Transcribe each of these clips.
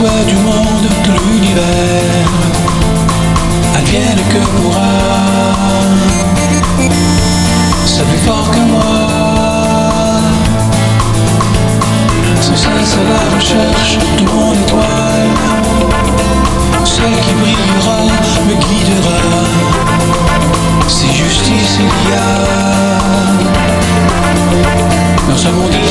joie du monde, de l'univers, advienne que pourra, c'est plus fort que moi. Sans cesse à la recherche de mon étoile, celle qui brillera, me guidera, si justice il y a, dans ce monde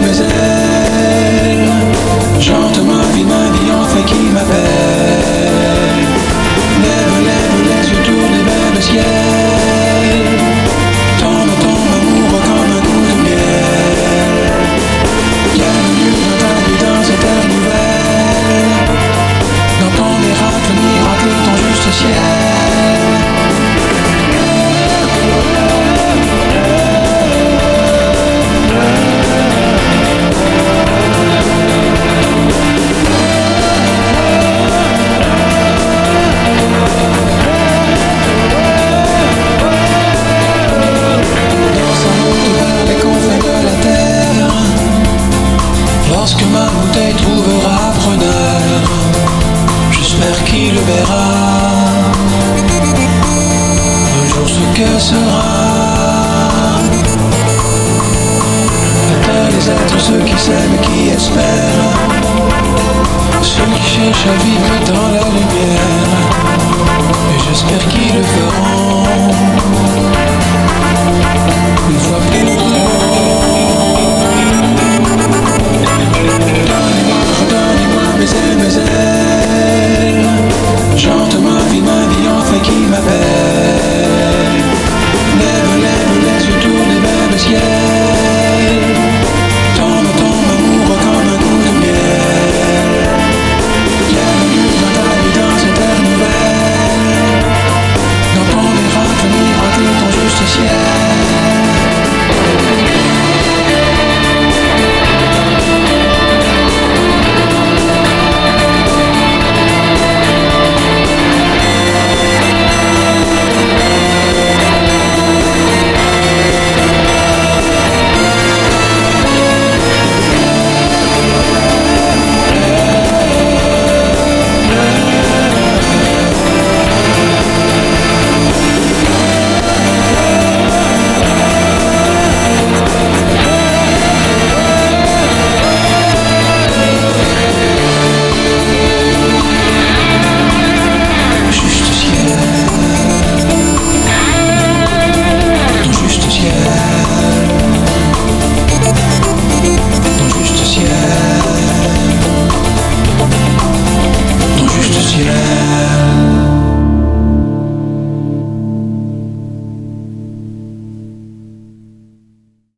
mademoiselle j'espère qu'il le verra un jour ce que sera. Peut-être les êtres, ceux qui s'aiment, qui espèrent, ceux qui cherchent à vivre dans la lumière.